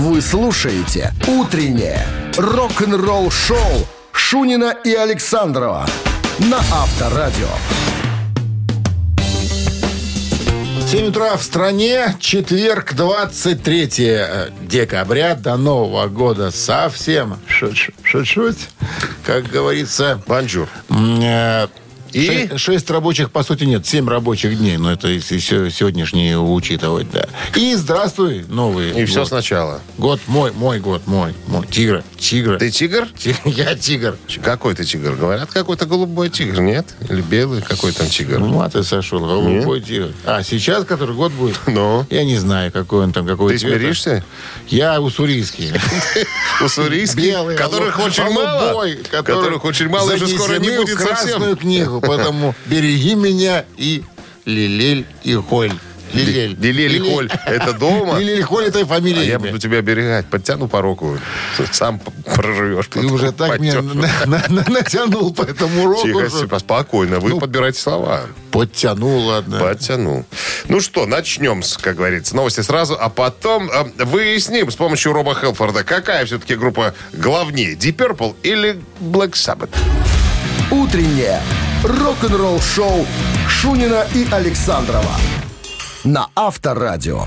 Вы слушаете «Утреннее рок-н-ролл-шоу» Шунина и Александрова на Авторадио. 7 утра в стране, четверг, 23 э, декабря, до Нового года совсем шут-шут, как говорится. Бонжур. И? Шесть, рабочих, по сути, нет, семь рабочих дней, но это если се- сегодняшние учитывать, да. И здравствуй, новый И все год. сначала. Год мой, мой год, мой, мой. Тигра, тигра. Ты тигр? Ти- Я тигр. Какой ты тигр? Говорят, какой-то голубой тигр, нет? Или белый какой там тигр? Ну, а ты сошел, голубой тигр. А, сейчас, который год будет? Ну? Я не знаю, какой он там, какой Ты цвета. смиришься? Я уссурийский. Уссурийский, Белый, которых очень мало. Которых очень мало, уже скоро не будет совсем. книгу, поэтому береги меня и Лилель и Холь. Лилель. Лилель и Холь. Это дома? Лилель и Холь это А фамилия. я имя. буду тебя оберегать. Подтяну по руку. Сам проживешь. Ты уже так меня натянул по этому уроку. Тихо, типа, спокойно. Вы Ну, подбирайте слова. Подтянул, ладно. Подтянул. Ну что, начнем, с, как говорится, новости сразу, а потом э, выясним с помощью Роба Хелфорда, какая все-таки группа главнее, Deep Purple или Black Sabbath? «Утреннее рок-н-ролл-шоу» Шунина и Александрова на Авторадио.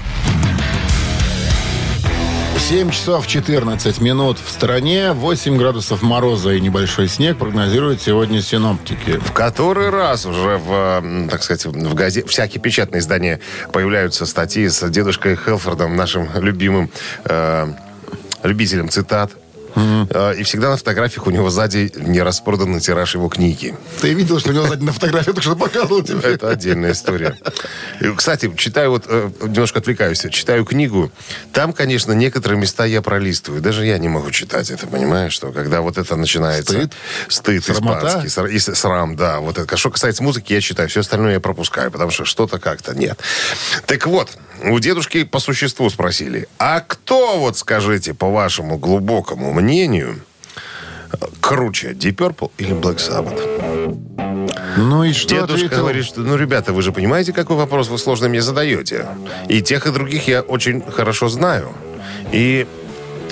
7 часов 14 минут в стране, 8 градусов мороза и небольшой снег прогнозируют сегодня синоптики. В который раз уже в, так сказать, в газете, всякие печатные издания появляются статьи с дедушкой Хелфордом, нашим любимым э, любителем цитат. Э, И всегда на фотографиях у него сзади не распроданный тираж его книги. Ты видел, что у него сзади на фотографии только что показывал тебе? Это отдельная история. Кстати, читаю вот, э, немножко отвлекаюсь, читаю книгу. Там, конечно, некоторые места я пролистываю. Даже я не могу читать это, понимаешь, что когда вот это начинается... Стыд? Стыд Срамота? испанский. И срам, да. Вот это. Что касается музыки, я читаю. Все остальное я пропускаю, потому что что-то как-то нет. Так вот, у дедушки по существу спросили. А кто, вот скажите, по вашему глубокому мнению, круче, Deep Purple или Black Sabbath? Ну и что Дедушка ответил? говорит, что, ну, ребята, вы же понимаете, какой вопрос вы сложно мне задаете. И тех, и других я очень хорошо знаю. И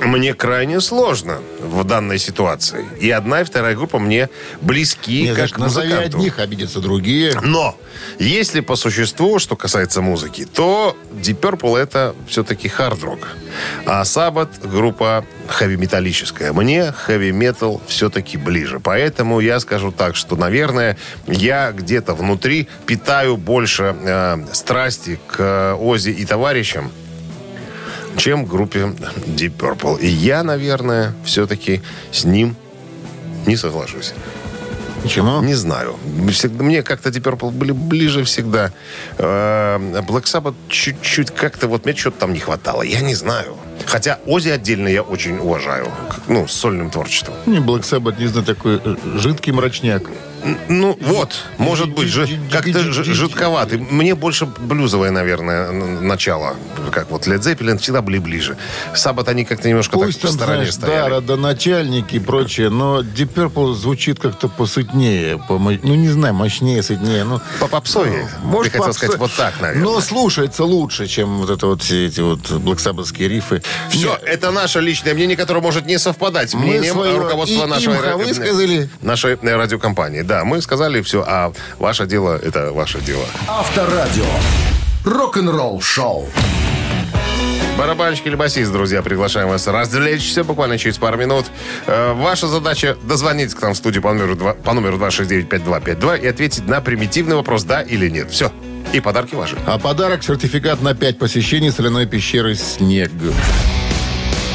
мне крайне сложно в данной ситуации. И одна, и вторая группа мне близки, Нет, как значит, назови музыканту. одних, обидятся другие. Но, если по существу, что касается музыки, то Deep Purple это все-таки хард-рок. А Sabbath группа хэви-металлическая. Мне хэви-метал все-таки ближе. Поэтому я скажу так, что, наверное, я где-то внутри питаю больше э, страсти к Ози и товарищам, чем группе Deep Purple. И я, наверное, все-таки с ним не соглашусь. Почему? Не знаю. Всегда, мне как-то Deep Purple были ближе всегда. Э, Black Sabbath чуть-чуть как-то вот мне что-то там не хватало. Я не знаю. Хотя Ози отдельно я очень уважаю. Ну, с сольным творчеством. Не, Black Sabbath, не знаю, такой э, жидкий мрачняк. Ну, вот, может быть, жи- как-то жи- жидковатый. Мне больше блюзовое, наверное, начало. Как вот Led Zeppelin всегда были ближе. Саббат они как-то немножко Пусть так в там, стороне знаешь, да, стояли. родоначальники и прочее, но Deep Purple звучит как-то посытнее, помо- ну, не знаю, мощнее, сытнее. Ну, По попсове. может, Ты хотел попсо- сказать вот так, наверное. Но слушается лучше, чем вот это вот все эти вот Sabbathские рифы. Все, это наше личное мнение, которое может не совпадать с мнением руководства нашей, высказали. нашей э, радиокомпании. Да, мы сказали все, а ваше дело – это ваше дело. Авторадио. Рок-н-ролл-шоу. Барабанщик или басист, друзья, приглашаем вас развлечься буквально через пару минут. Э, Ваша задача дозвониться к нам в студию по номеру, 2, по номеру 269-5252 и ответить на примитивный вопрос «да» или «нет». Все. И подарки ваши. А подарок – сертификат на 5 посещений соляной пещеры «Снег».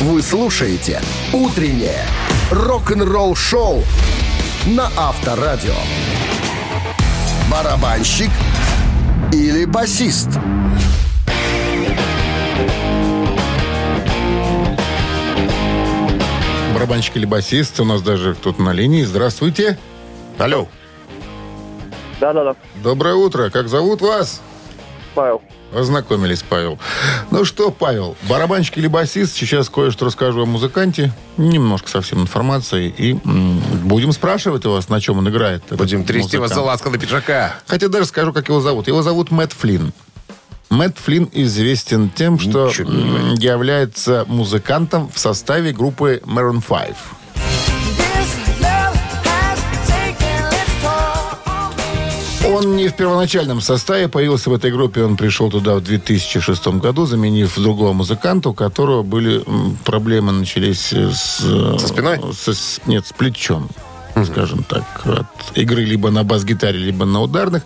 Вы слушаете «Утреннее рок-н-ролл-шоу» на Авторадио. Барабанщик или басист? Барабанщик или басист, у нас даже кто-то на линии. Здравствуйте. Алло. Да-да-да, Доброе утро. Как зовут вас? Павел. Ознакомились, Павел. Ну что, Павел, барабанщик или басист? Сейчас кое-что расскажу о музыканте. Немножко совсем информации. И м, будем спрашивать у вас, на чем он играет. Будем трясти вас за ласкового пиджака. Хотя даже скажу, как его зовут. Его зовут Мэтт Флинн. Мэтт Флинн известен тем, что является музыкантом в составе группы Maroon 5. Он не в первоначальном составе появился в этой группе. Он пришел туда в 2006 году, заменив другого музыканта, у которого были проблемы начались с... э, Со спиной? со- нет, с плечом. Скажем так, от игры либо на бас-гитаре, либо на ударных.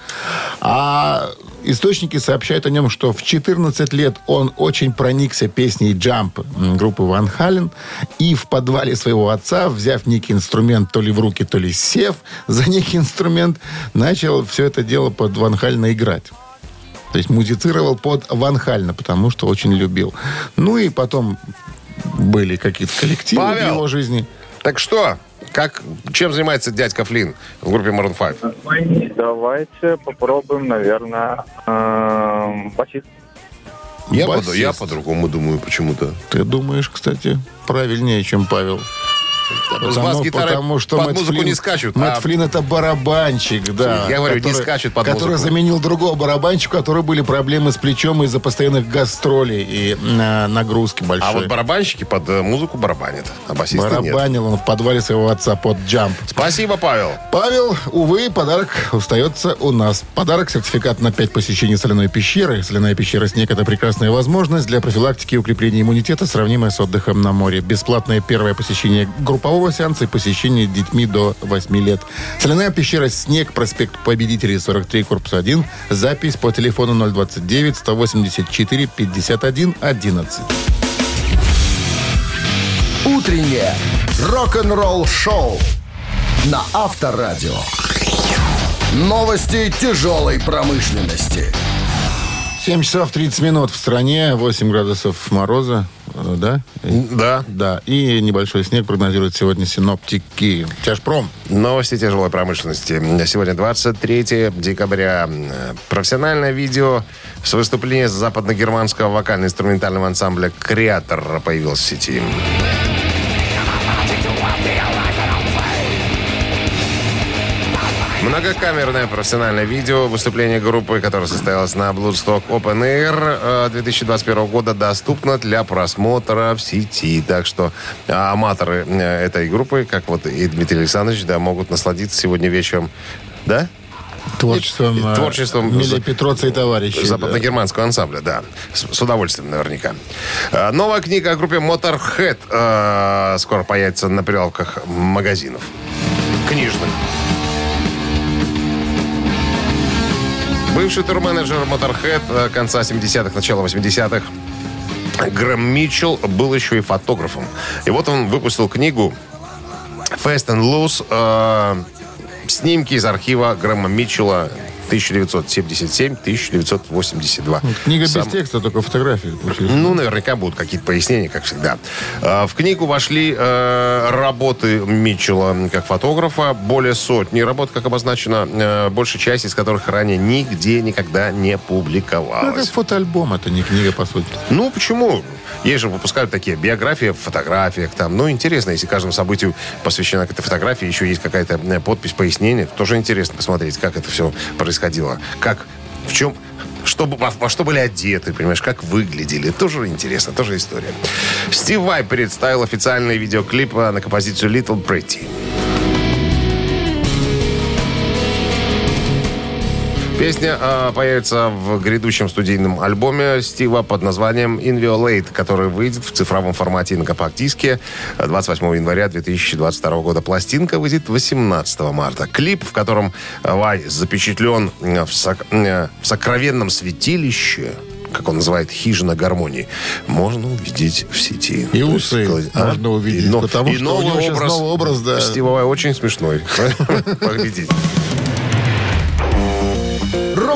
А источники сообщают о нем, что в 14 лет он очень проникся песней «Jump» м, группы Ван Хален. И в подвале своего отца, взяв некий инструмент, то ли в руки, то ли сев за некий инструмент, начал все это дело под Ван Халена играть. То есть музицировал под Ван Хальна, потому что очень любил. Ну и потом были какие-то коллективы Павел! в его жизни. Так что, как, чем занимается дядька Флинн в группе Maroon 5? Давайте попробуем, наверное, эм, басист. Я, Басист. по- я по-другому думаю почему-то. Ты думаешь, кстати, правильнее, чем Павел. С бас-гитарой потому что под Мэтт музыку Флинн- не скачут, Мэтт а- Флинн это барабанщик, да. Я говорю, не скачет под Который музыку. заменил другого барабанщика, у которого были проблемы с плечом из-за постоянных гастролей и на, нагрузки большой. А вот барабанщики под э, музыку барабанят, а басисты нет. Барабанил он в подвале своего отца под джамп. Спасибо, Павел. Павел, увы, подарок остается у нас. Подарок – сертификат на 5 посещений соляной пещеры. Соляная пещера «Снег» – это прекрасная возможность для профилактики и укрепления иммунитета, сравнимая с отдыхом на море. Бесплатное первое посещение группового сеанса и посещение с детьми до 8 лет. Соляная пещера «Снег», проспект Победителей, 43, корпус 1. Запись по телефону 029 184 51 11. Утреннее рок-н-ролл-шоу на Авторадио. Новости тяжелой промышленности. 7 часов 30 минут в стране, 8 градусов мороза, да? Да. Да, и небольшой снег прогнозируют сегодня синоптики. Тяжпром. Новости тяжелой промышленности. Сегодня 23 декабря. Профессиональное видео с выступления западно-германского вокально-инструментального ансамбля «Креатор» появилось в сети. Многокамерное профессиональное видео выступления группы, которое состоялось на Bloodstock Open Air э, 2021 года, доступно для просмотра в сети. Так что э, аматоры э, этой группы, как вот и Дмитрий Александрович, да, могут насладиться сегодня вечером. Да? Творчеством, И- и э, творчеством Мили Петроца и товарищей. Западногерманского ансамбля, да. С, с удовольствием наверняка. Э, Новая книга о группе Motorhead э, скоро появится на прилавках магазинов. Книжных. Бывший турменеджер Motorhead э, конца 70-х, начала 80-х Грэм Митчелл был еще и фотографом. И вот он выпустил книгу Fast and Loose. э, снимки из архива Грэма Митчелла 1977-1982. Книга Сам- без текста, только фотографии. ну, наверняка будут какие-то пояснения, как всегда. Э, В книгу вошли э, работы Митчелла как фотографа, более сотни работ, как обозначено, э, большая часть из которых ранее нигде никогда не Ну, это публиковалась. фотоальбом, это не книга, по сути. Ну, почему? Есть же выпускают такие биографии в фотографиях. Там. Ну, интересно, если каждому событию посвящена какая-то фотография, еще есть какая-то э, подпись, пояснение. Тоже интересно посмотреть, как это все происходило. Как, в чем, что, во, во что были одеты, понимаешь, как выглядели. Тоже интересно, тоже история. Стив Вай представил официальный видеоклип э, на композицию Little Pretty. Песня э, появится в грядущем студийном альбоме Стива под названием Inviolate, который выйдет в цифровом формате и на компакт-диске 28 января 2022 года. Пластинка выйдет 18 марта. Клип, в котором Вай запечатлен э, в, сок- э, в сокровенном святилище, как он называет, хижина гармонии, можно увидеть в сети. И есть, усы сказать, а? можно увидеть, но- потому и что у новый него сейчас образ, новый образ, да. Стива Вай очень смешной. Поглядите.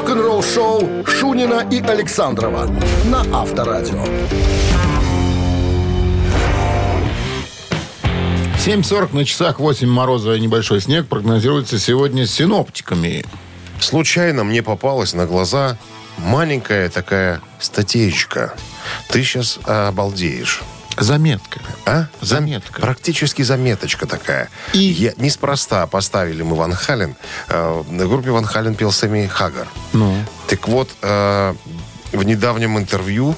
Рок-н-ролл-шоу Шунина и Александрова на Авторадио. 7.40 на часах, 8 мороза и небольшой снег прогнозируется сегодня синоптиками. Случайно мне попалась на глаза маленькая такая статейка. Ты сейчас обалдеешь. Заметка. А? Заметка. Практически заметочка такая. И? Я, неспроста поставили мы Ван Хален. Э, на группе Ван Хален пел Сэмми Хаггар. Ну, Так вот, э, в недавнем интервью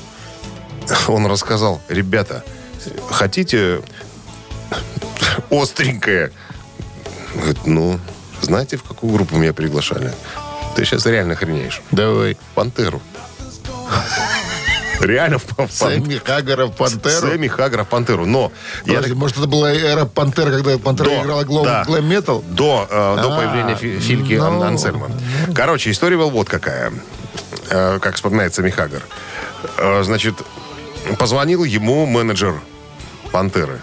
он рассказал, ребята, хотите остренькое? Говорит, ну, знаете, в какую группу меня приглашали? Ты сейчас реально охренеешь. Давай. Пантеру. Реально в, Сэмми Хаггара в Пантеру. Сэмми Хаггара в Пантеру. Но я Подожди, может, это была эра Пантера, когда Пантера До, играла глэм, да. глэм-метал? До, э, до А, появления Фи- Фильки ну. Ан- Ансельма. Короче, история была вот какая. Э, как вспоминается Михагар. Э, значит, позвонил ему менеджер Пантеры.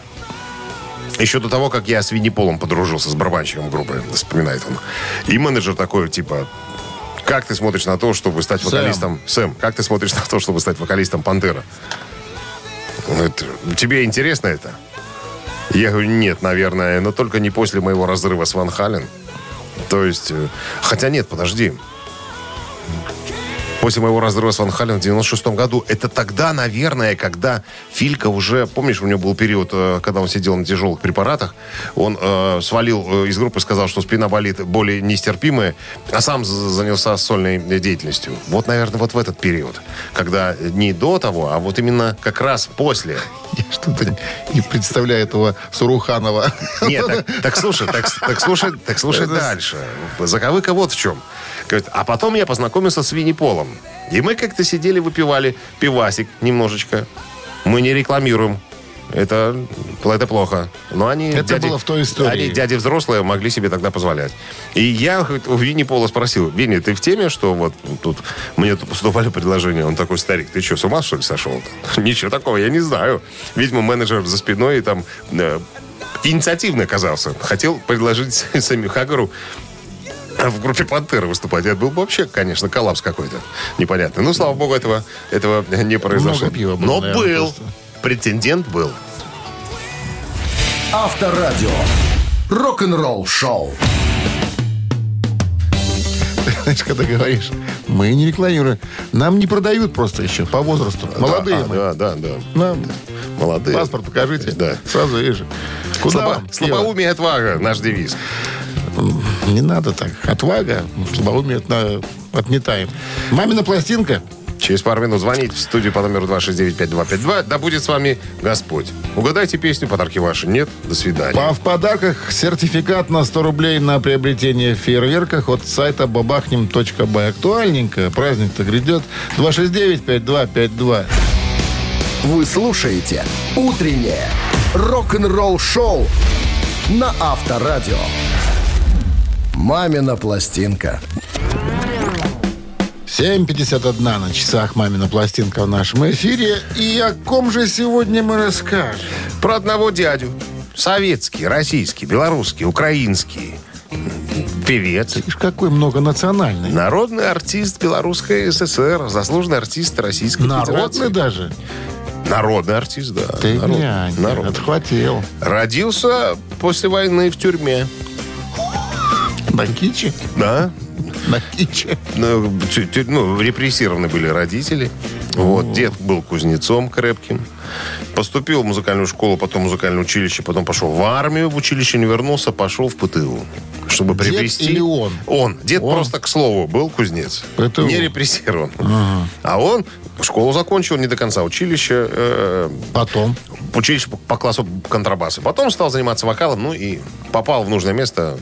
Еще до того, как я с Винни Полом подружился, с барабанщиком группы, вспоминает он. И менеджер такой, типа, как ты смотришь на то, чтобы стать Сэм. вокалистом... Сэм, как ты смотришь на то, чтобы стать вокалистом Пантера? Он говорит, тебе интересно это? Я говорю, нет, наверное, но только не после моего разрыва с Ван Хален. То есть, э, хотя нет, подожди. После моего разрыва с Ван Хален в 96 году, это тогда, наверное, когда Филька уже, помнишь, у него был период, э, когда он сидел на тяжелых препаратах, он э, свалил э, из группы, сказал, что спина болит более нестерпимая, а сам за- занялся сольной деятельностью. Вот, наверное, вот в этот период, когда не до того, а вот именно как раз после. Я что-то не представляю этого Суруханова. Нет, так, так слушай, так, так слушай, так слушай дальше. Заковыка вот в чем. Говорит, а потом я познакомился с Винни Полом. И мы как-то сидели, выпивали пивасик немножечко. Мы не рекламируем. Это, это плохо. Но они, Это было в той истории. Они, дяди взрослые, могли себе тогда позволять. И я у Винни Пола спросил, Винни, ты в теме, что вот тут мне тут поступали предложения? Он такой, старик, ты что, с ума что ли сошел? Ничего такого, я не знаю. Видимо, менеджер за спиной там э, инициативно оказался. Хотел предложить Сэмми Хаггару в группе «Пантера» выступать. Это был бы вообще, конечно, коллапс какой-то непонятный. Ну, слава богу, этого, этого не произошло. Много пива было, Но наверное, был. просто. Претендент был. Авторадио. Рок-н-ролл шоу. Знаешь, когда говоришь, мы не рекламируем. Нам не продают просто еще по возрасту. Молодые Да, мы. Да, да, да. Нам Молодые. паспорт покажите. Да. Сразу вижу. Куда Слабо- вам? слабоумие отвага, наш девиз. Не надо так. Отвага, слабоумие отметаем. Мамина пластинка. Через пару минут звоните в студию по номеру 269-5252. Да будет с вами Господь. Угадайте песню, подарки ваши. Нет? До свидания. А в подарках сертификат на 100 рублей на приобретение в фейерверках от сайта бабахнем.бай. Актуальненько. Праздник-то грядет. 269-5252. Вы слушаете «Утреннее рок-н-ролл шоу» на Авторадио. «Мамина пластинка». 7.51 на часах «Мамина пластинка» в нашем эфире. И о ком же сегодня мы расскажем? Про одного дядю. Советский, российский, белорусский, украинский. Певец. Видишь, какой многонациональный. Народный артист Белорусской ССР. Заслуженный артист Российской Народный Федерации. даже. Народный артист, да. Ты Народ- глянь, народный. отхватил. Родился после войны в тюрьме. На киче? Да. На киче. Ну, ну, репрессированы были родители. Вот, дед был кузнецом крепким. Поступил в музыкальную школу, потом в музыкальное училище, потом пошел в армию, в училище не вернулся, пошел в ПТУ. Чтобы Дед приобрести... или он? Он. Дед Он? просто, к слову, был кузнец. ПТУ. Не репрессирован. А он школу закончил не до конца. Училище... э, Потом. училище по, по классу контрабаса. Потом стал заниматься вокалом, ну и попал в нужное место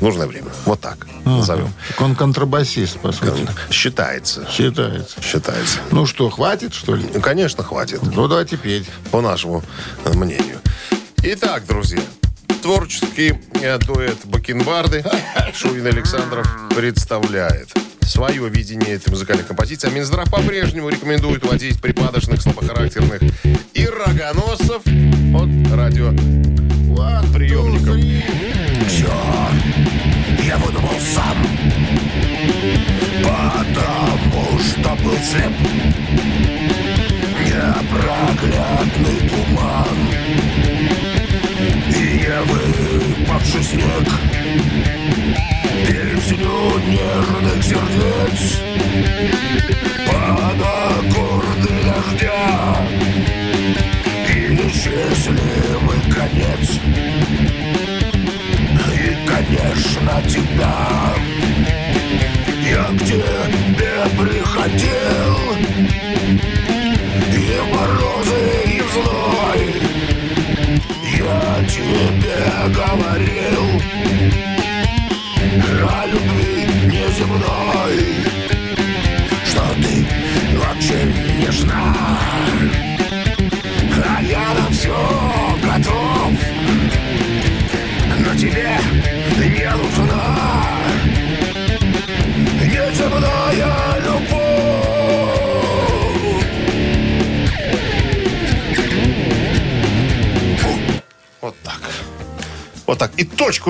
нужное время. Вот так назовем. Так Он контрабасист, по сути. Считается. Считается. Считается. Ну что, хватит, что ли? Ну, конечно, хватит, Ну, давайте петь. по нашему э, мнению. Итак, друзья, творческий э, дуэт Бакенбарды Шурин Александров представляет свое видение этой музыкальной композиции. А Минздрав по-прежнему рекомендует уводить припадочных, слабохарактерных и рогоносцев от радио приемников. Я выдумал сам, потому что был слеп. Непроглядный туман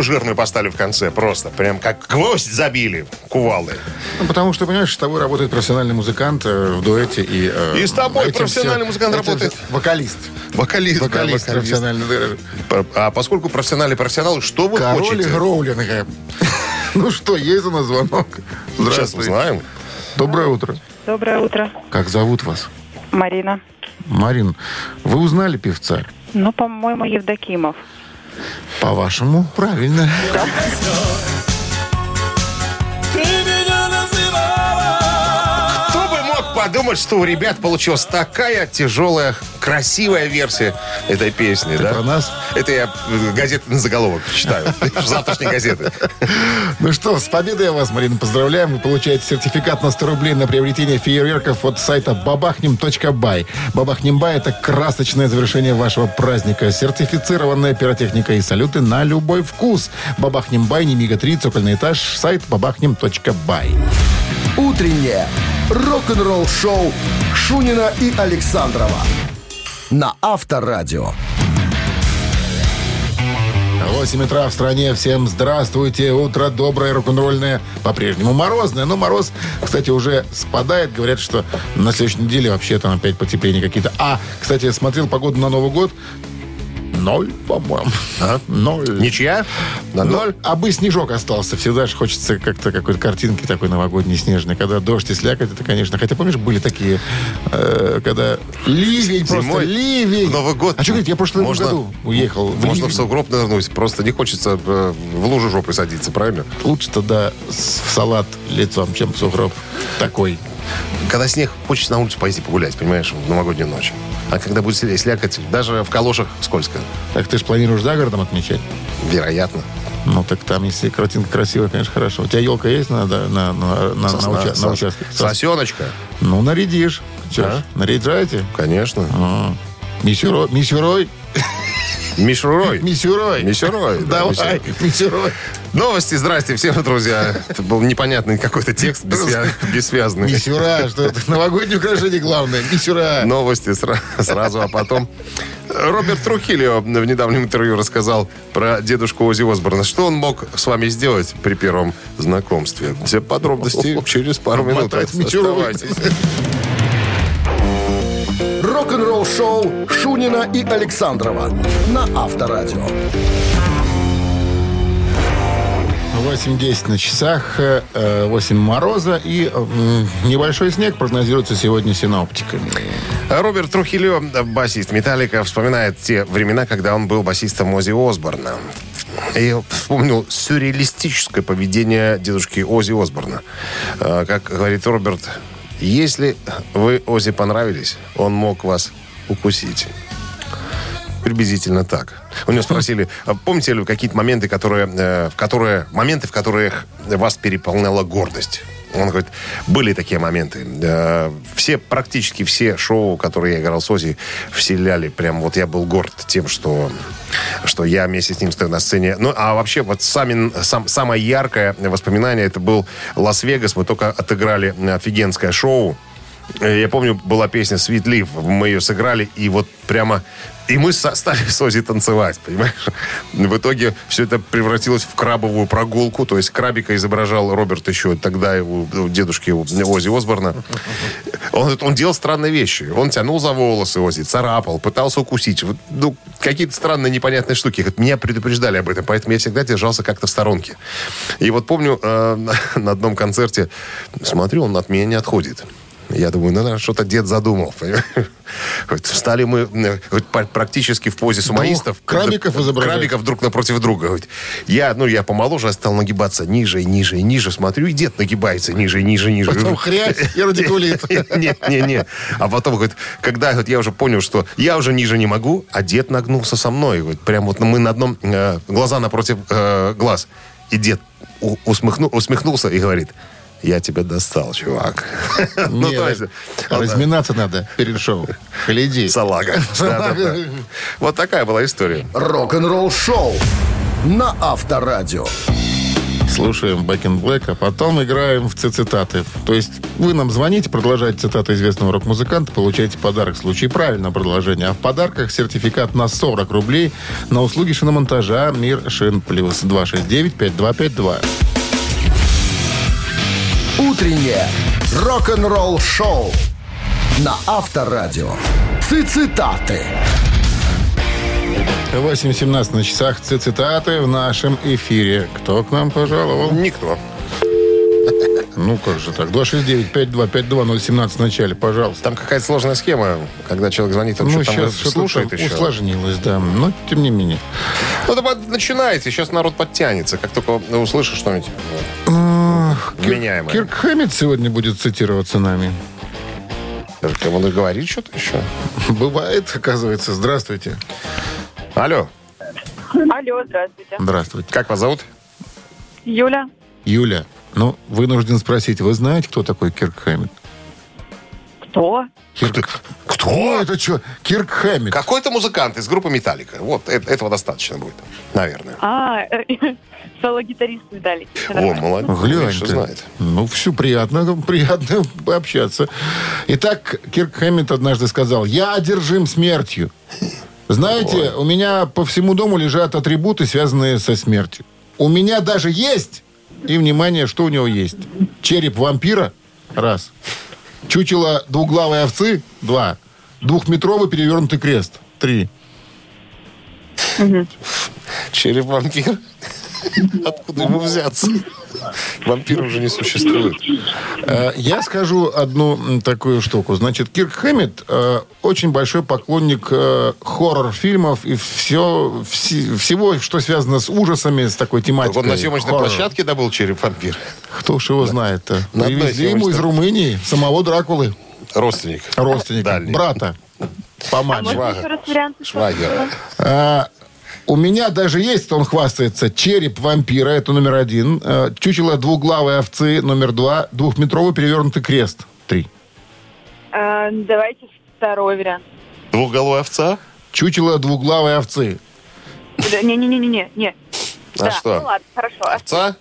и точку жирную поставили в конце просто. Прям как гвоздь забили кувалды. Ну, потому что, понимаешь, с тобой работает профессиональный музыкант э, в дуэте. И, э, И с тобой профессиональный музыкант этим работает. все- Вокалист. Вокалист. да, Вокалист профессиональный. А поскольку профессиональный профессионал, что вы Король хотите? Гроулинга. Ну что, есть у нас звонок? Сейчас Здравствуйте. узнаем. Доброе утро. Доброе утро, Как зовут вас? Марина. Марин, вы узнали певца? Ну, по-моему, Евдокимов. По-вашему, правильно. Кто подумать, что у ребят получилась такая тяжелая, красивая версия этой песни, да? про нас? Это я э, газетный заголовок читаю. Завтрашней газеты. Ну что, с победой я вас, Марина, поздравляем. Вы получаете сертификат на 100 рублей на приобретение фейерверков от сайта бабахнем.бай. Бабахнем.бай – это красочное завершение вашего праздника. Сертифицированная пиротехника и салюты на любой вкус. Бабахнем.бай, Немига 3, цокольный этаж, сайт бабахнем.бай. Утреннее рок-н-ролл-шоу Шунина и Александрова на Авторадио. 8 утра в стране. Всем здравствуйте. Утро доброе, рок-н-ролльное. По-прежнему морозное. Но мороз, кстати, уже спадает. Говорят, что на следующей неделе вообще там опять потепление какие-то. А, кстати, я смотрел погоду на Новый год. Ноль, по-моему. А? Ноль. Ничья? На Ну, ноль? а бы снежок остался. Всегда же хочется как-то какой-то картинки такой новогодней снежной. Когда дождь и слякоть, это, конечно... Хотя, помнишь, были такие, э, когда ливень просто, Зимой? ливень. В Новый год. А что говорить, я в прошлом Можно- году уехал. в Можно ливень. в сугроб нырнуть. Просто не хочется э, в лужу жопой садиться, правильно? Лучше тогда в салат лицом, чем в сугроб такой. Когда снег, хочется на улицу пойти погулять, понимаешь, в новогоднюю ночь. А когда будет слякоть, даже в калошах скользко. Так ты же планируешь за городом отмечать? Вероятно. Ну, так там, если картинка красивая, конечно, хорошо. У тебя елка есть на, на, на, на, на на участке? Сос- Сосеночка. Ну, нарядишь. Че ж, наряжаете? Конечно. А. Мисюро- Мисюрой? Мишурой. Мисюрой. Мисюрой, да, Давай, Мисюрой. Новости, здрасте всем, друзья. Это был непонятный какой-то текст, бессвя- бессвязный. Мисюра, что это? Новогоднее украшение главное. Мисюра. Новости сра- сразу, а потом... Роберт Трухильо в недавнем интервью рассказал про дедушку Ози Осборна. Что он мог с вами сделать при первом знакомстве? Все подробности через пару минут. Оставайтесь. Рок-н-ролл-шоу Шунина и Александрова на Авторадио. 8.10 на часах, э, 8 мороза и небольшой снег прогнозируется сегодня синоптиками. Роберт Трухильо, басист Металлика, вспоминает те времена, когда он был басистом Ози Осборна. И вспомнил сюрреалистическое поведение дедушки Ози Осборна. Э, Как говорит Роберт, если вы Ози понравились, он мог вас укусить. Приблизительно так. У него спросили, а помните ли вы какие-то моменты, которые, э, в которые, моменты, в которых вас переполняла гордость? Он говорит, были такие моменты. Э, Все, практически все шоу, которые я играл с Ози, вселяли прям, вот я был горд тем, что, что я вместе с ним стою на сцене. Ну, а вообще, вот сами, сам, самое яркое воспоминание, это был Лас-Вегас. Мы только отыграли офигенское шоу. Э, Я помню, была песня «Sweet Leaf». Мы ее сыграли, и вот прямо... И мы стали с Ози танцевать, понимаешь? В итоге все это превратилось в крабовую прогулку. То есть крабика изображал Роберт еще тогда у дедушки у Ози Осборна. Он, он делал странные вещи. Он тянул за волосы Ози, царапал, пытался укусить. Ну, какие-то странные непонятные штуки. Меня предупреждали об этом, поэтому я всегда держался как-то в сторонке. И вот помню, э, на одном концерте смотрю, он от меня не отходит. Я думаю, ну, наверное, что-то дед задумал. Встали мы практически в позе сумаистов. крабиков изображать. Крабиков друг напротив друга. Я, ну, я помоложе стал нагибаться ниже и ниже и ниже. Смотрю, и дед нагибается ниже и ниже и ниже. Потом хрясь и радикулит. Нет, нет, нет. А потом, говорит, когда я уже понял, что я уже ниже не могу, а дед нагнулся со мной. Прям вот мы на одном, э, глаза напротив э, глаз. И дед усмехнулся и говорит, я тебя достал, чувак. Ну, Не, то есть, Разминаться надо перед шоу. Гляди. Салага. Вот такая была история. Рок-н-ролл-шоу на Авторадио. Слушаем Back in Black, а потом играем в цитаты. То есть вы нам звоните, продолжаете цитаты известного рок-музыканта, получаете подарок в случае правильного продолжения. А в подарках сертификат на 40 рублей на услуги шиномонтажа «Мир Шин Плюс» 269-5252. Утреннее рок-н-ролл-шоу на Авторадио. Цитаты. 8.17 на часах цитаты в нашем эфире. Кто к нам пожаловал? Никто. Ну, как же так? 269-5252-017 в начале, пожалуйста. Там какая-то сложная схема, когда человек звонит, он Ну, что-то там слушает еще. усложнилось, да. Но, тем не менее. Ну, давай начинайте, сейчас народ подтянется. Как только услышишь что-нибудь вменяемое. Кирк Хэммит сегодня будет цитироваться нами. Он и говорит что-то еще. Бывает, оказывается. Здравствуйте. Алло, Алло, здравствуйте. Здравствуйте. как вас зовут? Юля. Юля, ну, вынужден спросить, вы знаете, кто такой Кирк Хэммит? Кто? Кирк... Кто? Ну, это что? Кирк Хэммит. Какой-то музыкант из группы Металлика. Вот, э- этого достаточно будет, наверное. А, э, соло-гитарист. Всё О, молодец. Глянь ты. знает. Ну, все приятно, приятно пообщаться. Итак, Кирк Хэммит однажды сказал, я одержим смертью. Знаете, у меня по всему дому лежат атрибуты, связанные со смертью. У меня даже есть, и, внимание, что у него есть? Череп вампира, раз. Чучело двуглавой овцы, два. Двухметровый перевернутый крест, три. Череп-вампир. Откуда ему взяться? Вампир уже не существует. Э, Я скажу одну такую штуку. Значит, Кирк Хэммит э, очень большой поклонник э, хоррор-фильмов и все, всего, что связано с ужасами, с такой тематикой. Он на съемочной хоррор. площадке добыл череп-вампир. Кто ж его знает-то? Привезли ему из Румынии самого Дракулы, Родственник. родственника, Дальний. брата. По А маме. можно Швагер. еще раз варианты? Швагер. А, у меня даже есть, он хвастается, череп вампира, это номер один. Э, Чучело двуглавой овцы, номер два. Двухметровый перевернутый крест, три. А, давайте второй вариант. Двухголовая овца? Чучело двуглавой овцы. Не-не-не-не-не. не. А да, что? Ну ладно, хорошо. Овца?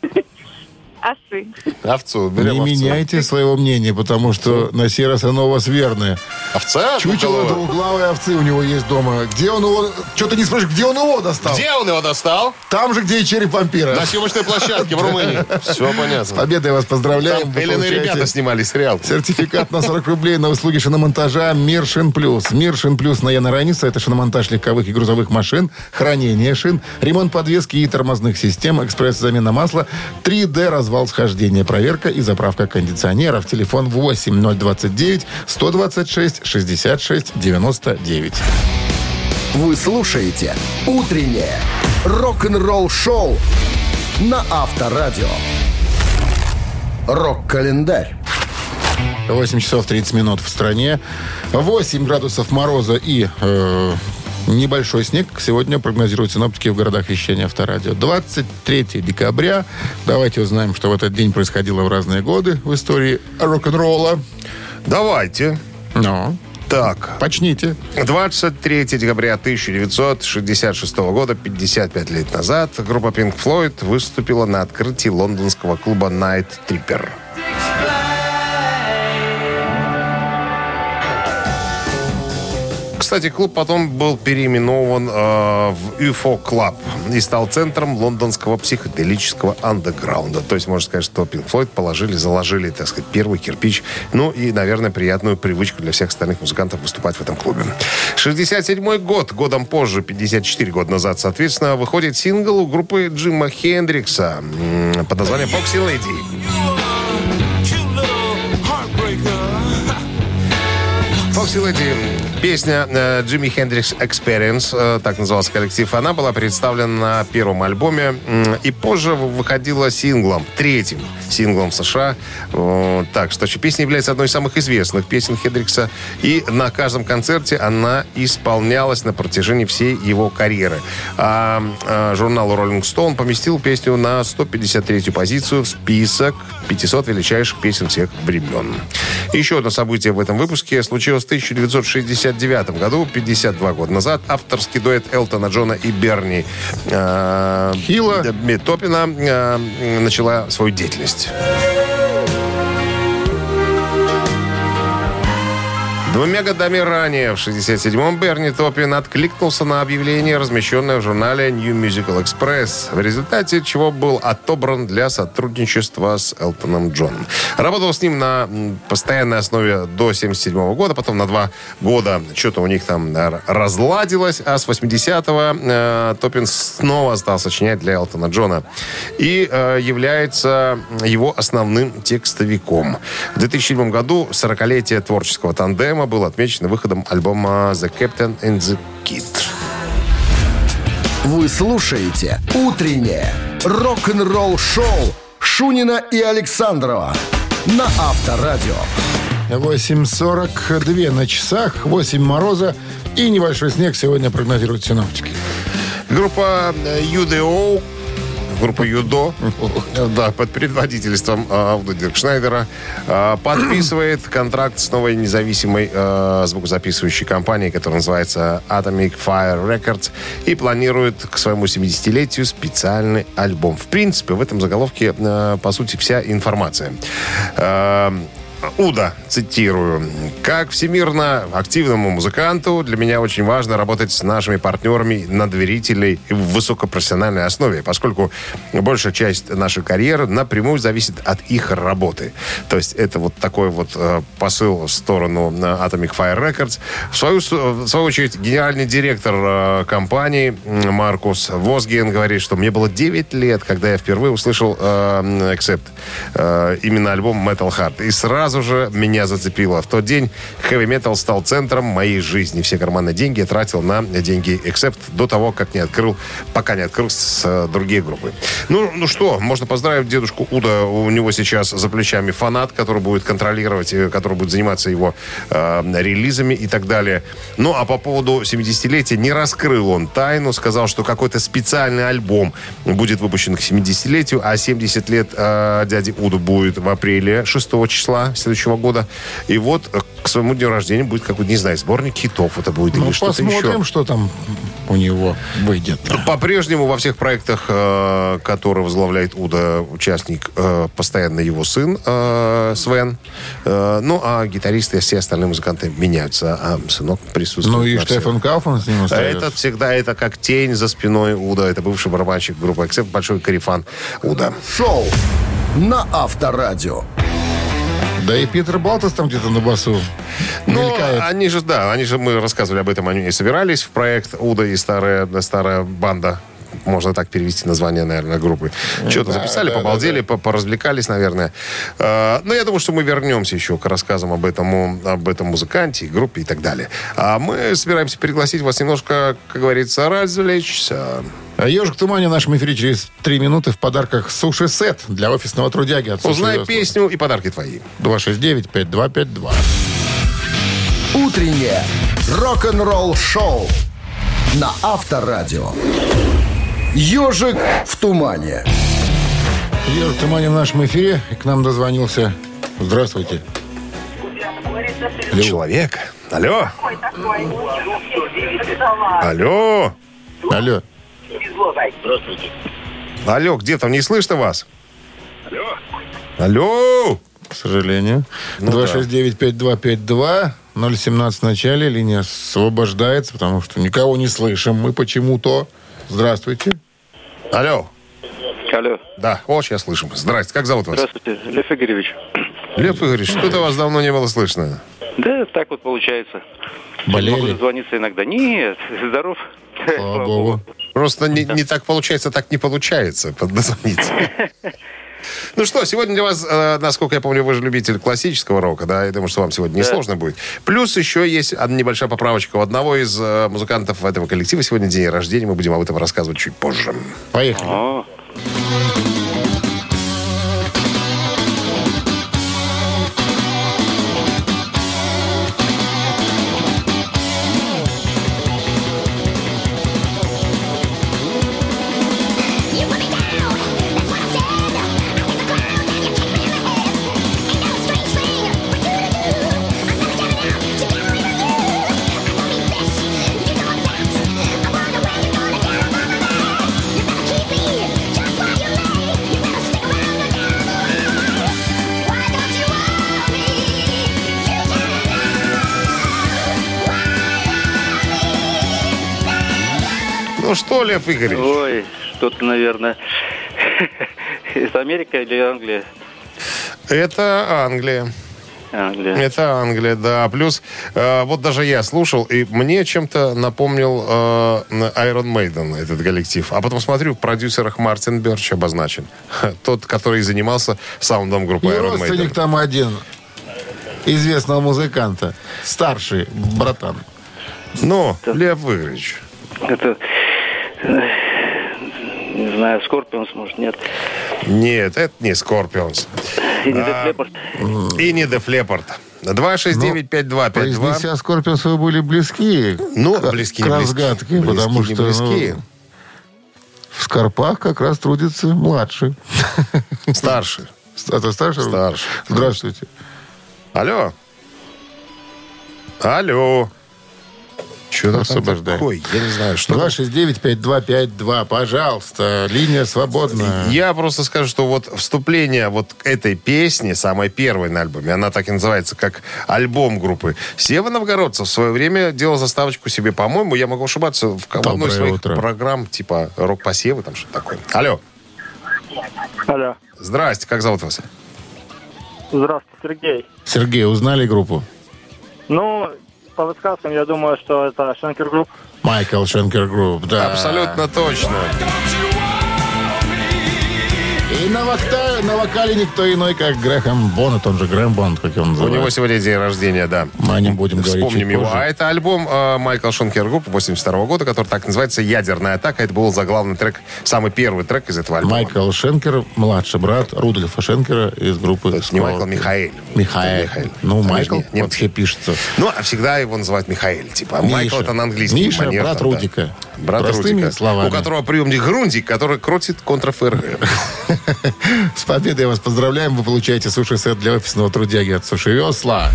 Осы. Овцу. Берем Не овцу. меняйте своего мнения, потому что на сей раз оно у вас верное. Овца? Чучело двуглавой овцы у него есть дома. Где он его... Что ты не спрашиваешь, где он его достал? Где он его достал? Там же, где и череп вампира. На съемочной площадке в Румынии. Все С понятно. победой вас поздравляем. Там ребята снимали сериал. Сертификат на 40 рублей на услуги шиномонтажа «Мир Шин Плюс». «Мир Шин Плюс» на Яна Раница – это шиномонтаж легковых и грузовых машин, хранение шин, ремонт подвески и тормозных систем, экспресс-замена масла, 3D-развал схождения, проверка и заправка кондиционеров. Телефон 8029 126 66 99. Вы слушаете «Утреннее рок-н-ролл-шоу» на Авторадио. Рок-календарь. 8 часов 30 минут в стране. 8 градусов мороза и э, небольшой снег сегодня прогнозируют синоптики в городах вещания Авторадио. 23 декабря. Давайте узнаем, что в этот день происходило в разные годы в истории рок-н-ролла. Давайте. Но, Так. почните. 23 декабря 1966 года, 55 лет назад, группа Pink Floyd выступила на открытии лондонского клуба Night Tripper. Кстати, клуб потом был переименован э, в UFO Club и стал центром лондонского психоделического андеграунда. То есть, можно сказать, что Pink Floyd положили, заложили, так сказать, первый кирпич. Ну и, наверное, приятную привычку для всех остальных музыкантов выступать в этом клубе. 67 год, годом позже, 54 года назад, соответственно, выходит сингл у группы Джима Хендрикса под названием «Foxy Lady». Lady. Песня э, Джимми Хендрикс Experience, э, так назывался коллектив, она была представлена на первом альбоме и позже выходила синглом, третьим синглом в США. Э, Так что песня является одной из самых известных песен Хендрикса. И на каждом концерте она исполнялась на протяжении всей его карьеры. А, э, журнал Rolling Stone поместил песню на 153-ю позицию в список 500 величайших песен всех времен. Еще одно событие в этом выпуске случилось в 1969 году, 52 года назад. Авторский дуэт Элтона Джона и Берни э, Хилла. э, Топина э, начала свою деятельность. Двумя годами ранее, в 67-м, Берни Топин откликнулся на объявление, размещенное в журнале New Musical Express, в результате чего был отобран для сотрудничества с Элтоном Джоном. Работал с ним на постоянной основе до 77 года, потом на два года что-то у них там разладилось, а с 80-го э, Топин снова стал сочинять для Элтона Джона и э, является его основным текстовиком. В 2007 году 40-летие творческого тандема было отмечено выходом альбома «The Captain and the Kid». Вы слушаете «Утреннее рок-н-ролл-шоу» Шунина и Александрова на Авторадио. 8.42 на часах, 8 мороза и небольшой снег сегодня прогнозируют синоптики. Группа UDO, группа Юдо, да, под предводительством э, Владимира Шнайдера, э, подписывает контракт с новой независимой э, звукозаписывающей компанией, которая называется Atomic Fire Records, и планирует к своему 70-летию специальный альбом. В принципе, в этом заголовке, по сути, вся информация. Уда, цитирую. «Как всемирно активному музыканту для меня очень важно работать с нашими партнерами на доверительной и высокопрофессиональной основе, поскольку большая часть нашей карьеры напрямую зависит от их работы». То есть это вот такой вот э, посыл в сторону э, Atomic Fire Records. В свою, в свою очередь, генеральный директор э, компании Маркус Возген говорит, что мне было 9 лет, когда я впервые услышал Accept, именно альбом Metal Heart. И сразу же меня зацепило. В тот день metal стал центром моей жизни. Все карманные деньги я тратил на деньги Accept до того, как не открыл, пока не открыл с, э, другие группы. Ну, ну что, можно поздравить дедушку Уда. У него сейчас за плечами фанат, который будет контролировать, э, который будет заниматься его э, релизами и так далее. Ну, а по поводу 70-летия не раскрыл он тайну, сказал, что какой-то специальный альбом будет выпущен к 70-летию, а 70 лет э, дяди Уду будет в апреле 6 числа следующего года. И вот э, к своему дню рождения будет какой-то, не знаю, сборник хитов это будет Ну, или что-то посмотрим, еще. что там у него выйдет. По-прежнему во всех проектах, э, которые возглавляет Уда, участник, э, постоянно его сын Свен. Ну, а гитаристы и все остальные музыканты меняются, а сынок присутствует. Ну и. Штефан Кауфман с ним остается. Этот всегда, это как тень за спиной Уда. Это бывший барабанщик группы Accept, большой карифан Уда. Шоу на Авторадио. Да и Питер Балтас там где-то на басу Ну, мелькает. они же, да, они же, мы рассказывали об этом, они и собирались в проект Уда и старая, старая банда. Можно так перевести название, наверное, группы. Что-то да, записали, да, побалдели, по- поразвлекались, наверное. Э, Но я думаю, что мы вернемся еще к рассказам об этом, об этом музыканте, группе и так далее. А мы собираемся пригласить вас немножко, как говорится, развлечься. «Ежик в тумане» в нашем эфире через три минуты в подарках суши-сет для офисного трудяги. От Узнай «Суши песню и подарки твои. 269-5252. Утреннее рок-н-ролл-шоу на Авторадио. «Ежик в тумане». «Ежик в тумане» в нашем эфире. И к нам дозвонился. Здравствуйте. Алло. Человек. Алло. Алло. Алло. Алло, где там? Не слышно вас? Алло. Алло. К сожалению. Ну 269-5252. 017 в начале. Линия освобождается, потому что никого не слышим. Мы почему-то. Здравствуйте. Алло. Алло, Да, о, сейчас слышим. Здрасте, как зовут вас? здравствуйте, Лев Игоревич. Лев Игоревич, что-то вас давно не было слышно. Да, так вот получается. Могу Болели? дозвониться иногда. Нет, здоров. Слава богу. Просто не, не так получается, так не получается подозвониться. Ну что, сегодня для вас, э, насколько я помню, вы же любитель классического рока, да? Я думаю, что вам сегодня несложно будет. Плюс еще есть небольшая поправочка. У одного из э, музыкантов этого коллектива сегодня день рождения. Мы будем об этом рассказывать чуть позже. Поехали. О, Ну что, Лев Игоревич? Ой, что-то, наверное, из Америки или Англии? Это Англия. Англия. Это Англия, да. Плюс, э, вот даже я слушал, и мне чем-то напомнил э, Iron Maiden этот коллектив. А потом смотрю, в продюсерах Мартин Берч обозначен. Тот, который занимался саундом группы И Iron родственник Maiden. там один известного музыканта. Старший братан. Ну, Лев Игоревич. Это, не знаю, Скорпионс, может, нет. Нет, это не Scorpions. И не Def Leppard. И не Leppard. 269-5252. Произнеся Скорпионс, вы были близки Ну, к, близки, к не близки. разгадке, Близки, потому не что близки. ну, в Скорпах как раз трудится младший. Старший. Это старший? Старший. Здравствуйте. Алло. Алло. Что там Освобождай. такое? Я не знаю, что. там. 269-5252, пожалуйста. Линия свободна. Я просто скажу, что вот вступление вот к этой песни, самой первой на альбоме, она так и называется, как альбом группы. Сева Новгородцев в свое время делал заставочку себе, по-моему, я могу ошибаться, в одной из своих утро. программ, типа рок-посевы, там что-то такое. Алло. Алло. Здрасте, как зовут вас? Здравствуйте, Сергей. Сергей, узнали группу? Ну, по подсказкам, я думаю, что это Schenker Group. Michael Schenker Group, да. Абсолютно точно. И на, вокта- на вокале никто иной, как Грэхэм Боннет, он же Грэм Бонд, как его У называют. него сегодня день рождения, да. Мы о нем будем говорить Вспомним его. позже. А это альбом э, Michael Schenker Group 82 года, который так называется «Ядерная атака». Это был заглавный трек, самый первый трек из этого альбома. Майкл Шенкер, младший брат Рудольфа Шенкера из группы То есть не Майкл, Скорпион. Михаэль. Михаэль. Михаэль. Ну, Майкл не- вообще пишется. Ну, а всегда его называют Михаэль. Типа, а Майкл Миша. это на английский Миша, манер, брат там, да. Рудика. Брат Простыми Рудика. словами. У которого приемник Грунтик, который крутит контр-ФРГ. С победой вас поздравляем. Вы получаете суши-сет для офисного трудяги от Суши Весла.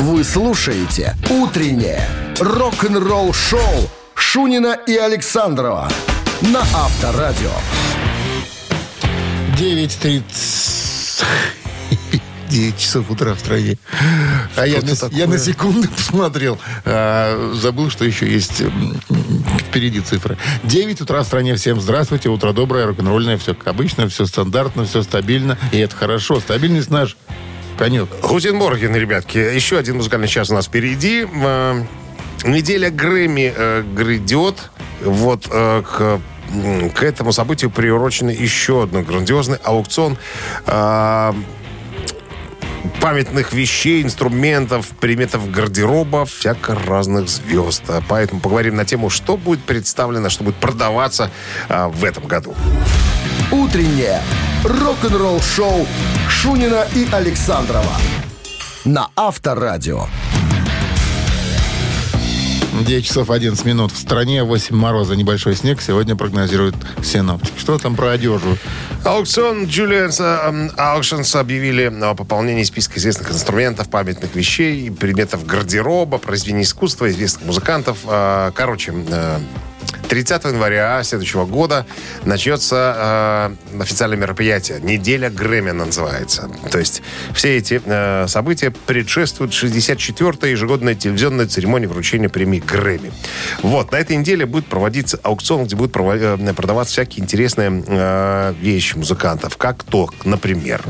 Вы слушаете «Утреннее рок-н-ролл-шоу» Шунина и Александрова на Авторадио. 9.30. 9 часов утра в стране. А я на, я на секунду посмотрел. А, забыл, что еще есть впереди цифры. 9 утра в стране. Всем здравствуйте. Утро доброе, рок-н-ролльное. Все как обычно, все стандартно, все стабильно. И это хорошо. Стабильность наш конек. Guten Morgen, ребятки. Еще один музыкальный час у нас впереди. Э, Неделя Грэмми э, грядет. Вот э, к, к этому событию приурочен еще один грандиозный аукцион э, памятных вещей, инструментов, предметов гардероба, всяко разных звезд. А Поэтому поговорим на тему, что будет представлено, что будет продаваться э, в этом году. Утреннее рок-н-ролл-шоу Шунина и Александрова на Авторадио. 9 часов 11 минут. В стране 8 мороза, небольшой снег. Сегодня прогнозируют синоптики. Что там про одежду? Аукцион Julian's эм, Auctions объявили о пополнении списка известных инструментов, памятных вещей, предметов гардероба, произведений искусства, известных музыкантов. Э, Короче, э, 30 января следующего года начнется э, официальное мероприятие. Неделя Грэмми называется. То есть все эти э, события предшествуют 64-й ежегодной телевизионной церемонии вручения премии Грэмми. Вот, на этой неделе будет проводиться аукцион, где будут э, продаваться всякие интересные э, вещи музыкантов. Как то, например.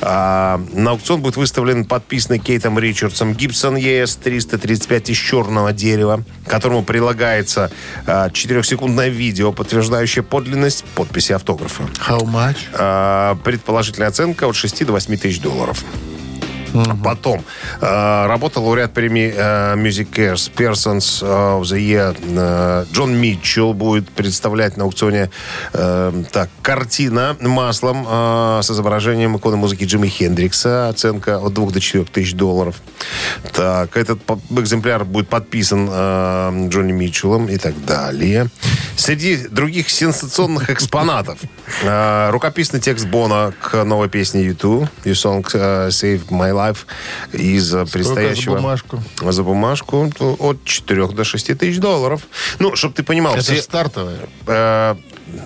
А, на аукцион будет выставлен подписанный Кейтом Ричардсом Гибсон ES-335 из черного дерева, которому прилагается а, четырехсекундное видео, подтверждающее подлинность подписи автографа. How much? А, предположительная оценка от 6 до 8 тысяч долларов. Потом э, работа лауреат премии э, Music Cares Persons of the Year э, Джон Митчелл будет представлять на аукционе э, так, картина маслом э, с изображением иконы музыки Джимми Хендрикса. Оценка от 2 до 4 тысяч долларов. Так, этот экземпляр будет подписан э, Джонни Митчеллом и так далее. Среди других сенсационных экспонатов э, рукописный текст Бона к новой песне YouTube You Song э, Save My Life Life из Сколько предстоящего... за бумажку? За бумажку от 4 до 6 тысяч долларов. Ну, чтобы ты понимал, Это все... стартовая. э,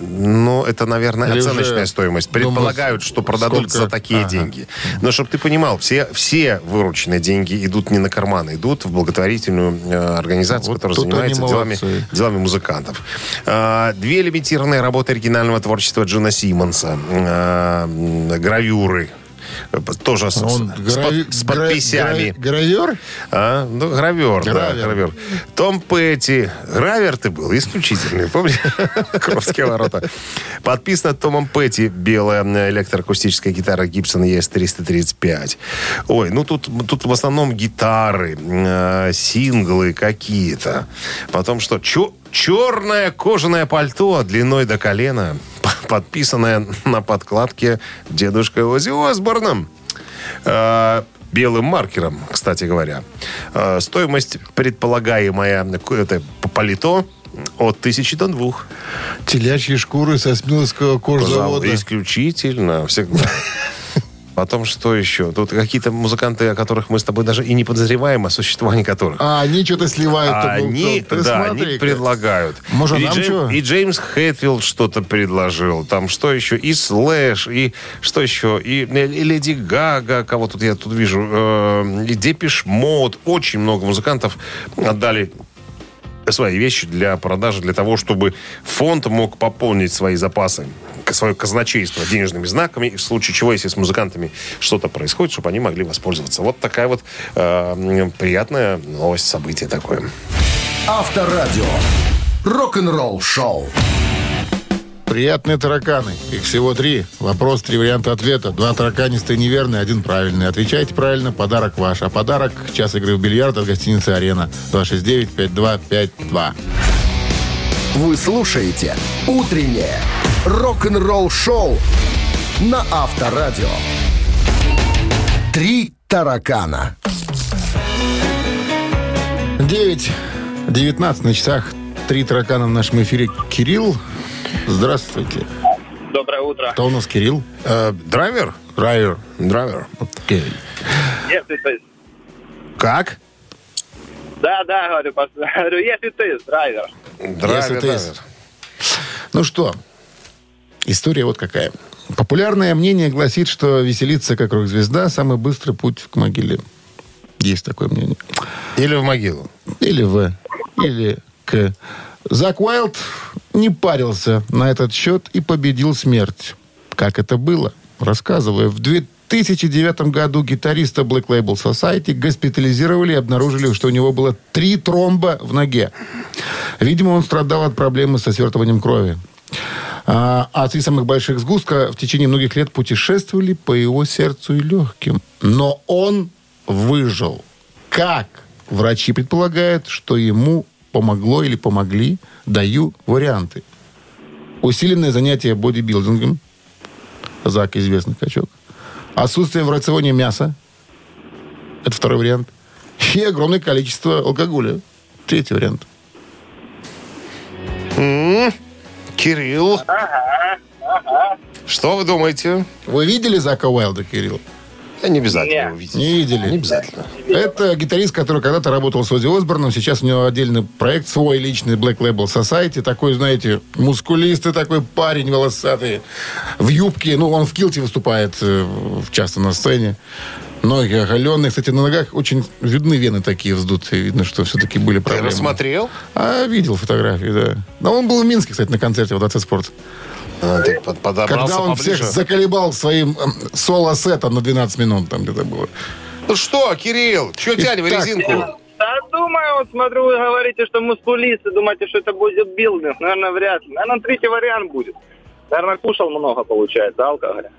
ну, это, наверное, Или оценочная стоимость. думаю, Предполагают, что продадут сколько? за такие Ага. деньги. Но чтобы ты понимал, все, все вырученные деньги идут не на карманы, идут в благотворительную э, организацию, Вот которая занимается делами, делами музыкантов. А, Две лимитированные работы оригинального творчества Джона Симмонса. М, Гравюры. Э, Тоже с, Он с грави- с подписями. гра- Гравер? А, ну, гравер, да, Гравер. гравер. Том Петти. Гравер ты был, исключительный, помнишь? Кровские ворота. Подписано Томом Петти белая м, электроакустическая гитара Gibson ES-335. Ой, ну тут, тут в основном гитары, э, синглы какие-то. Потом что? Чё? Черное кожаное пальто длиной до колена, подписанное на подкладке дедушкой Ози Осборном. Э, белым маркером, кстати говоря. Э, стоимость предполагаемая это палито от тысячи до двух. Телячьи шкуры со Смиловского кожзавода. Исключительно. Всегда. Потом что еще? Тут какие-то музыканты, о которых мы с тобой даже и не подозреваем, о существовании которых. А они что-то сливают. А Ты, ну, они, ты да, они предлагают. Может, и, нам Джейм- чего? и Джеймс Хэтфилд что-то предложил. Там что еще? И Слэш, и что еще? И, и Леди Гага, кого тут я тут вижу, э, и Депиш Мод. Очень много музыкантов отдали свои вещи для продажи, для того, чтобы фонд мог пополнить свои запасы, свое казначейство денежными знаками, и в случае чего, если с музыкантами что-то происходит, чтобы они могли воспользоваться. Вот такая вот э, приятная новость, событие такое. Авторадио. Рок-н-ролл шоу. Приятные тараканы. Их всего три. Вопрос, три варианта ответа. Два тараканистые неверные, один правильный. Отвечайте правильно, подарок ваш. А подарок – час игры в бильярд от гостиницы «Арена». 269-5252. Вы слушаете «Утреннее рок-н-ролл-шоу» на Авторадио. «Три таракана». 9.19 на часах. Три таракана в нашем эфире. Кирилл, здравствуйте. Доброе утро. Кто у нас Кирилл? Э, драйвер? Драйвер. Драйвер. Окей. Если ты... Как? Да, да, говорю, говорю, если ты драйвер. Драйвер, Если ты- драйвер. Ну что, история вот какая. Популярное мнение гласит, что веселиться как рок-звезда – самый быстрый путь к могиле. Есть такое мнение. Или в могилу. Или В, или К. Зак Уайлд не парился на этот счет и победил смерть. Как это было? Рассказываю. В 2009 году гитариста Black Label Society госпитализировали и обнаружили, что у него было три тромба в ноге. Видимо, он страдал от проблемы со свертыванием крови. А, а три самых больших сгустка в течение многих лет путешествовали по его сердцу и легким. Но он выжил. Как? Врачи предполагают, что ему помогло или помогли. Даю варианты. Усиленное занятие бодибилдингом. Зак известный качок. Отсутствие в рационе мяса. Это второй вариант. И огромное количество алкоголя. Третий вариант. Кирилл. Что вы думаете? Вы видели Зака Уайлда, Кирилл? Да не обязательно его видеть. Не видели? Не обязательно. Это гитарист, который когда-то работал с Ози Осборном. Сейчас у него отдельный проект, свой личный Black Label Society. Такой, знаете, мускулистый такой парень волосатый. В юбке. Ну, он в килте выступает э, часто на сцене. Ноги оголенные. Кстати, на ногах очень видны вены такие вздутые. Видно, что все-таки были Ты проблемы. рассмотрел? А, видел фотографии, да. Но он был в Минске, кстати, на концерте в ДЦ Спорт. Ты под- подобрался Когда он поближе. всех заколебал своим эм, соло-сетом на 12 минут там где-то было. Ну что, Кирилл, что тянем Итак, резинку? Да, думаю, вот смотрю, вы говорите, что мускулисты, думаете, что это будет билдинг. Наверное, вряд ли. Наверное, третий вариант будет. Наверное, кушал много, получается, алкоголя.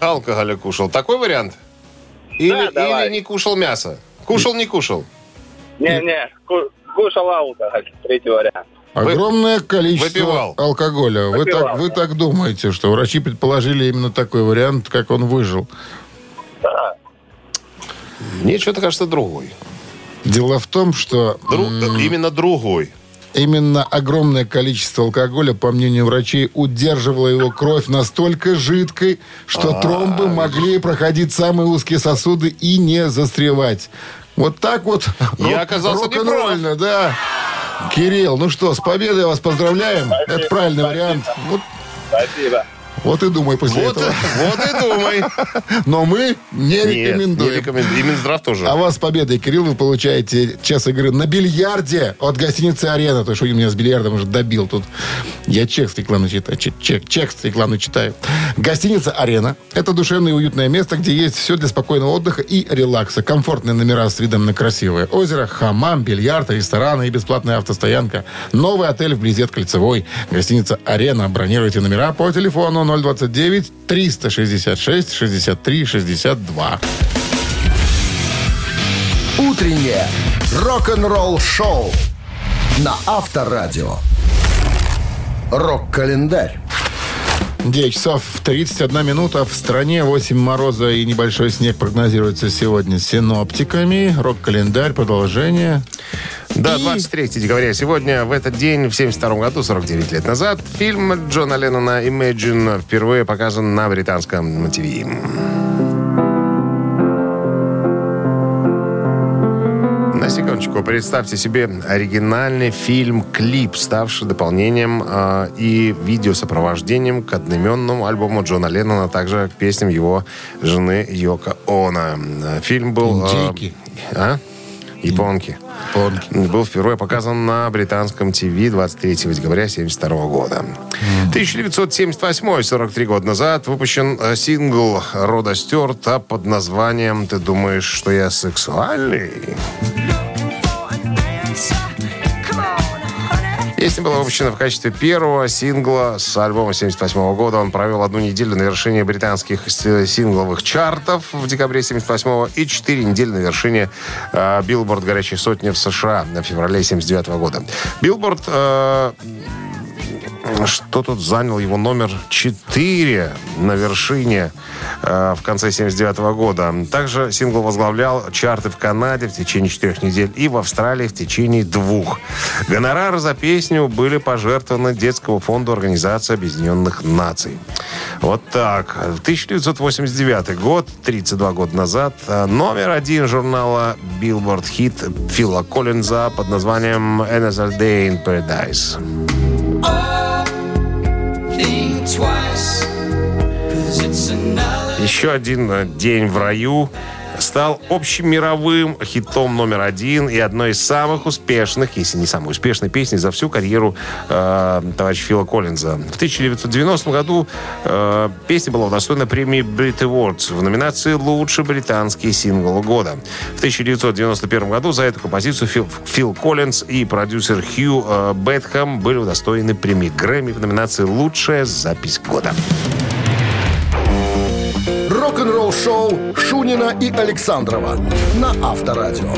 Алкоголя кушал. Такой вариант? Или, давай. или не кушал мясо? Кушал, не кушал? Не-не, ку- кушал алкоголь, третий вариант. Вы- Огромное количество выпивал. алкоголя. Вы Выпивал, так, вы так думаете, что врачи предположили именно такой вариант, как он выжил. Да. Мне что-то кажется другой. Дело в том, что Дру- м, Именно другой. Именно огромное количество алкоголя, по мнению врачей, удерживало его кровь настолько жидкой, что тромбы могли проходить самые узкие сосуды и не застревать. Вот так вот. Я рок- оказался рок-н-ролльно, да. Кирилл, ну что, с победой вас поздравляем. Это правильный вариант. Вот, Спасибо. Вот и думай после Вот, этого. вот и думай. Но мы не Нет, не рекомендуем. рекомендую. И Минздрав тоже. А вас с победой, Кирилл, вы получаете час игры на бильярде от гостиницы «Арена». То, что меня с бильярдом уже добил тут. Я чек рекламный читаю. Чек, чек, чек рекламный читаю. Гостиница «Арена» — это душевное и уютное место, где есть все для спокойного отдыха и релакса. Комфортные номера с видом на красивое озеро, хамам, бильярд, рестораны и бесплатная автостоянка. Новый отель вблизи от Кольцевой. Гостиница «Арена». Бронируйте номера по телефону 029 366 63 62. Утреннее рок-н-ролл-шоу на Авторадио. Рок-календарь. 9 часов 31 минута. В стране 8 мороза и небольшой снег прогнозируется сегодня синоптиками. Рок-календарь, продолжение. Да, И- 23 декабря. Сегодня, в этот день, в 72 году, 49 лет назад, фильм Джона Леннона «Imagine» впервые показан на британском ТВ. На секундочку, представьте себе оригинальный фильм-клип, ставший дополнением э, и видеосопровождением к одноименному альбому Джона Леннона, а также к песням его жены Йока Она. Фильм был... э, а? Японки. Японки. Был впервые показан на британском ТВ 23 декабря 1972 года. 1978, 43 года назад, выпущен э, сингл Рода Стюарта под названием «Ты думаешь, что я сексуальный?» Песня была выпущена в качестве первого сингла с альбома 78 года. Он провел одну неделю на вершине британских сингловых чартов в декабре 78 и четыре недели на вершине э, Билборд горячей сотни в США на феврале 79 года. Билборд э, что тут занял его номер 4 на вершине э, в конце 79 года. Также сингл возглавлял чарты в Канаде в течение четырех недель и в Австралии в течение двух. Гонорары за песню были пожертвованы Детскому фонду Организации Объединенных Наций. Вот так. 1989 год, 32 года назад, э, номер один журнала Billboard хит Фила Коллинза под названием «Another Day in Paradise». Еще один э, день в раю стал общемировым хитом номер один и одной из самых успешных, если не самой успешной песни за всю карьеру э, товарища Фила Коллинза. В 1990 году э, песня была удостоена премии Brit Awards в номинации «Лучший британский сингл года». В 1991 году за эту композицию Фил, Фил Коллинз и продюсер Хью э, Бетхэм были удостоены премии Грэмми в номинации «Лучшая запись года». Рок-н-ролл-шоу Шунина и Александрова на Авторадио.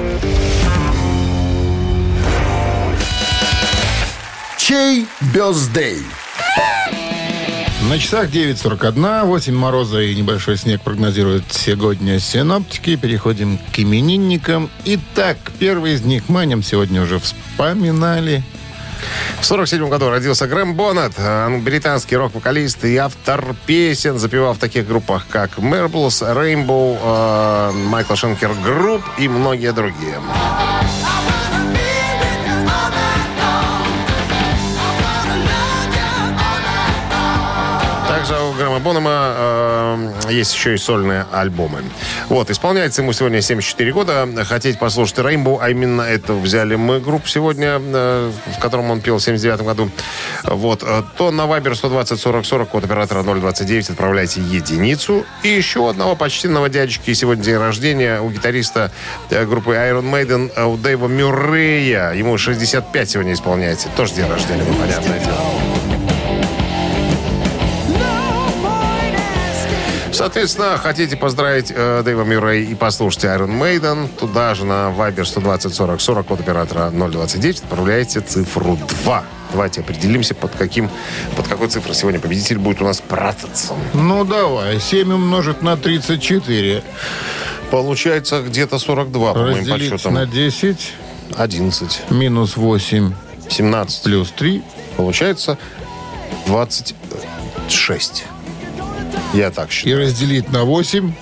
Чей бездей? На часах 9.41, 8 мороза и небольшой снег прогнозируют сегодня синоптики. Переходим к именинникам. Итак, первый из них мы о нем сегодня уже вспоминали. В 47 году родился Грэм Боннет, британский рок-вокалист и автор песен, запевал в таких группах, как Rainbow, э, Michael Schenker Group и многие другие. Грэма Боннета э, есть еще и сольные альбомы. Вот, исполняется ему сегодня 74 года. Хотите послушать Rainbow, а именно это взяли мы группу сегодня, э, в котором он пел в 79 году. Вот, э, то на Viber 120 40 40, код оператора 029, отправляйте единицу. И еще одного почтенного дядечки. Сегодня день рождения у гитариста э, группы Iron Maiden, э, у Дэйва Мюррея. Ему 65 сегодня исполняется. Тоже день рождения, ну, понятное дело. Соответственно, хотите поздравить э, Дэйва Мюррей и послушать Iron Maiden, туда же на Viber 120 40 40, код оператора 029, отправляйте цифру 2. Давайте определимся, под, каким, под какой цифрой сегодня победитель будет у нас прятаться. Ну, давай. 7 умножить на 34. Получается где-то 42, по моим подсчетам. на 10. 11. Минус 8. 17. Плюс 3. Получается 26. Я так И считаю. разделить на 8.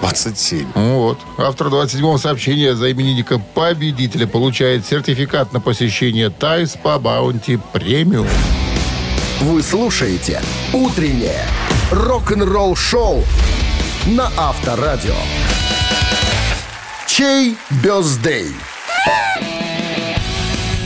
27. Ну Вот. Автор 27-го сообщения за именинника победителя получает сертификат на посещение Тайс по Баунти Премиум. Вы слушаете «Утреннее рок-н-ролл-шоу» на Авторадио. Чей birthday?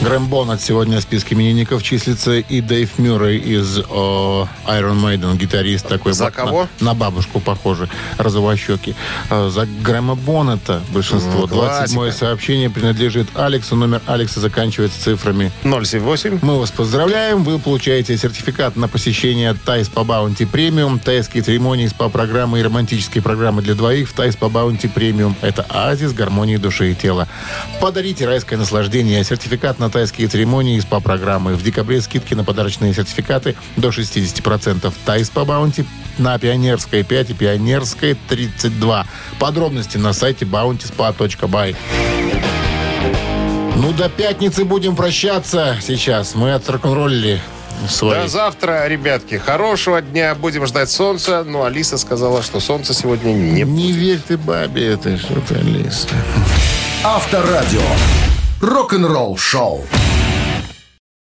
Грэм Боннет сегодня в списке именинников числится и Дэйв Мюррей из о, Iron Maiden, гитарист такой. За кого? На, на бабушку похожий, розовощекий. А, За Грэма Боннета большинство. Ну, классика. 27 сообщение принадлежит Алексу. Номер Алекса заканчивается цифрами 078. Мы вас поздравляем. Вы получаете сертификат на посещение Thai Spa Bounty Premium, тайские церемонии, СПА-программы и романтические программы для двоих в Thai Spa Bounty Premium. Это оазис гармонии души и тела. Подарите райское наслаждение. Сертификат на тайские церемонии и СПА-программы. В декабре скидки на подарочные сертификаты до 60%. Тайс по Баунти на Пионерской 5 и Пионерской 32. Подробности на сайте bountyspa.by. Ну, до пятницы будем прощаться сейчас. Мы от рок-н-ролли свои. До завтра, ребятки. Хорошего дня. Будем ждать солнца. Ну, Алиса сказала, что солнца сегодня не Не верь ты бабе этой, что ты, Алиса. Авторадио. Рок-н-ролл-шоу.